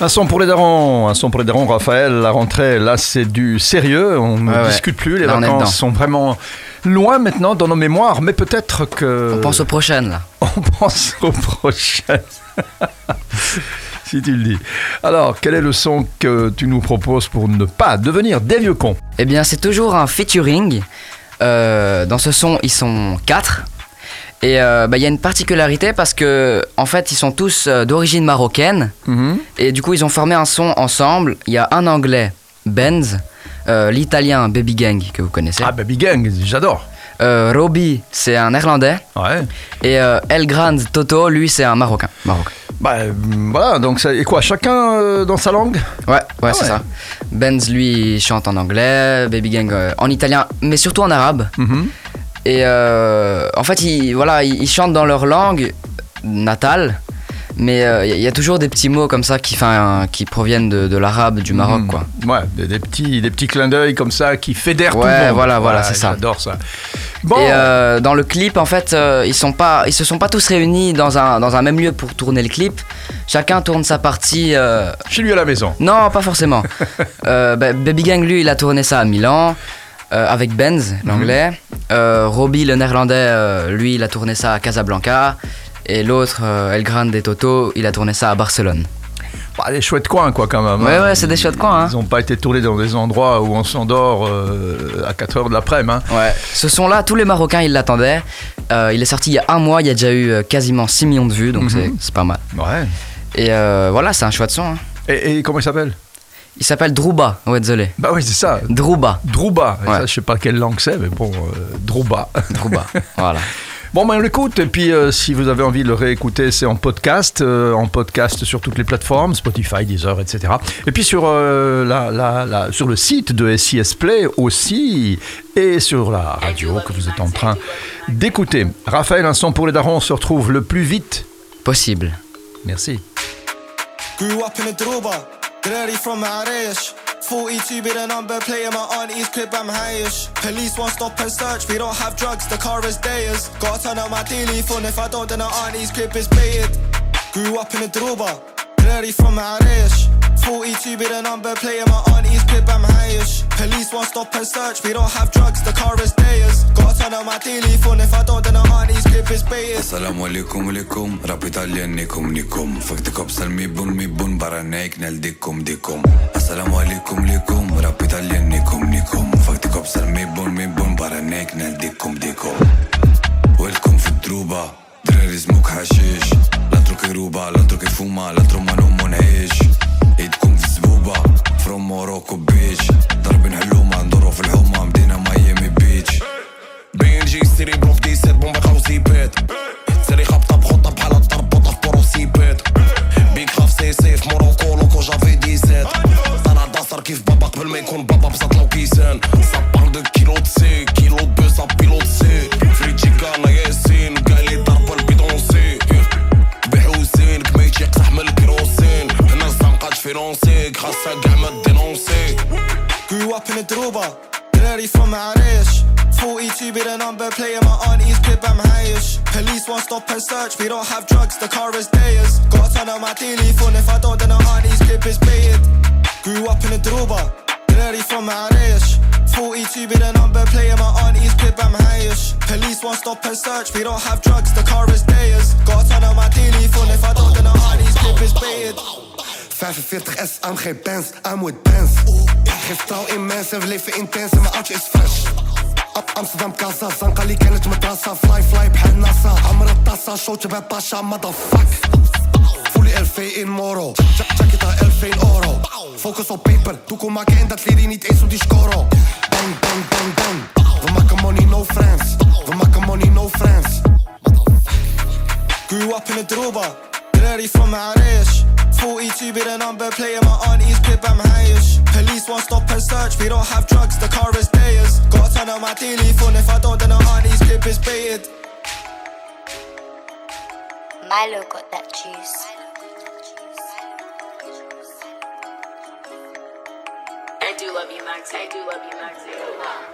Un son pour les darons, un son pour les darons, Raphaël. La rentrée, là, c'est du sérieux. On ne Ouais, discute plus. Les Là, vacances sont vraiment loin maintenant dans nos mémoires, mais peut-être que. On pense aux prochaines là. On pense aux prochaines. si tu le dis. Alors, quel est le son que tu nous proposes pour ne pas devenir des vieux cons? Eh bien, c'est toujours un featuring. Euh, dans ce son, ils sont quatre. Et euh, bah, il y a une particularité parce que, en fait, ils sont tous euh, d'origine marocaine. Et du coup, ils ont formé un son ensemble. Il y a un anglais, Benz, euh, l'italien Baby Gang, que vous connaissez. Ah, Baby Gang, j'adore. Robbie, c'est un néerlandais. Ouais. Et El Grand Toto, lui, c'est un marocain. marocain. Bah, voilà, donc. Et quoi, chacun euh, dans sa langue? Ouais, ouais, Ah c'est ouais. ça. Benz, lui, chante en anglais, Baby Gang euh, en italien, mais surtout en arabe. Mhm. Et euh, en fait, ils, voilà, ils, ils chantent dans leur langue natale, mais euh, il y, a toujours des petits mots comme ça qui, enfin, qui proviennent de, de l'arabe, du Maroc, Mhm. quoi. Ouais, des, des petits, des petits clins d'œil comme ça qui fédèrent tout Ouais, le monde. voilà, voilà, c'est ça. J'adore ça. Bon, Et euh, dans le clip, en fait, euh, ils sont pas, ils se sont pas tous réunis dans un, dans un même lieu pour tourner le clip. Chacun tourne sa partie. euh, chez lui à la maison. Non, pas forcément. Euh, bah, Baby Gang, lui, il a tourné ça à Milan. Euh, avec Benz, l'anglais. Euh, Robbie, le néerlandais, euh, lui, il a tourné ça à Casablanca. Et l'autre, euh, El Grande et Toto, il a tourné ça à Barcelone. Bah, des chouettes coins, quoi, quand même. Ouais, hein. ouais, c'est des chouettes coins, hein. Ils n'ont pas été tournés dans des endroits où on s'endort à 4 heures de l'après-midi. hein. Ouais. Ce son-là, tous les Marocains, ils l'attendaient. Il est sorti il y a un mois, il y a déjà eu quasiment 6 millions de vues, donc Mhm. c'est- c'est pas mal. Ouais. Et voilà, c'est un chouette son. hein. Et, et comment il s'appelle? Il s'appelle Drouba, ouais, désolé. Bah oui, c'est ça. Drouba. Drouba. Ouais. Ça, je sais pas quelle langue c'est, mais bon, euh, Drouba. Drouba, voilà. Bon, ben on l'écoute. Et puis, euh, si vous avez envie de le réécouter, c'est en podcast. euh, en podcast sur toutes les plateformes, Spotify, Deezer, etc. Et puis sur, euh, la, la- la- sur le site de SIS Play aussi. Et sur la radio que vous êtes en train d'écouter. Raphaël, un son pour les darons, on se retrouve le plus vite. Possible. Merci. Dirty from Arish. 42 be the number, playing my auntie's crib, I'm highish. Police won't stop and search, we don't have drugs, the car is theirs. Gotta turn out my daily phone, if I don't, then the auntie's crib is baited. Grew up in a Druba, dirty from Arish. 42 be the number, playing my auntie's crib, I'm highish. Police won't stop and search, we don't have drugs, the car is theirs. Got on my telephone if I don't then I honey script is pay Assalamu alaikum alaikum. Rap Italian nikum nikum. Fuck the cops al mibun mibun Baranek nel dikum dikum. Assalamu alaikum alaikum. Rap Italian nikum nikum. Fuck the cops al mibun mibun Baranek nel dikum dikum. Welcome fit druba. Drerizmu kħaxix. L-antru kiruba, l-antru kifuma, l قبل ما يكون بابا بسط لو كيسان صبار دو كيلو تسي كيلو دو سا بيلو تسي فريتشي كانا ياسين قالي ضرب البيدونسي بحوسين كميت يقسح من الكروسين هنا الزنقات فيرونسي خاصها كاع up in a Druba, dirty from Arish. 42 be the number, playing my auntie's crib, I'm highish. Police won't stop and search, we don't have drugs, the car is theirs. Gotta turn out my daily phone, if I don't, then the auntie's crib is baited. Grew up in a Druba, Blurry from Marayash. 40 too be the number, playing my auntie's crib, I'm highish. Police won't stop and search, we don't have drugs, the car is theirs. Got a ton on my daily phone, if I don't, then my auntie's crib is baited. 45 S, I'm geen Benz, I'm with Benz. Ik geef trouw in mensen, we leven intens en mijn auntie is fresh. اب امستردام كازا زنقه اللي كانت مدرسه فلاي فلاي بحال Tassa, عمر الطاسه شوت باباشا مادا فاك فولي 2000 مورو جاكيت Ja- jacket aan 11 in euro. Focus op paper, toekom maken en dat leer je niet eens op die score. Bang, bang, bang, bang. We maken money, no friends. We maken money, no friends. Grew up in a Druba, dirty from Arish. 42 be the number, playing my auntie's crib, I'm highish. Police won't stop and search, we don't have drugs, the car is theirs. Gotta turn out my daily phone, if I don't, then the auntie's crib is baited. Milo got that juice. Maxie. I do love you, Maxie.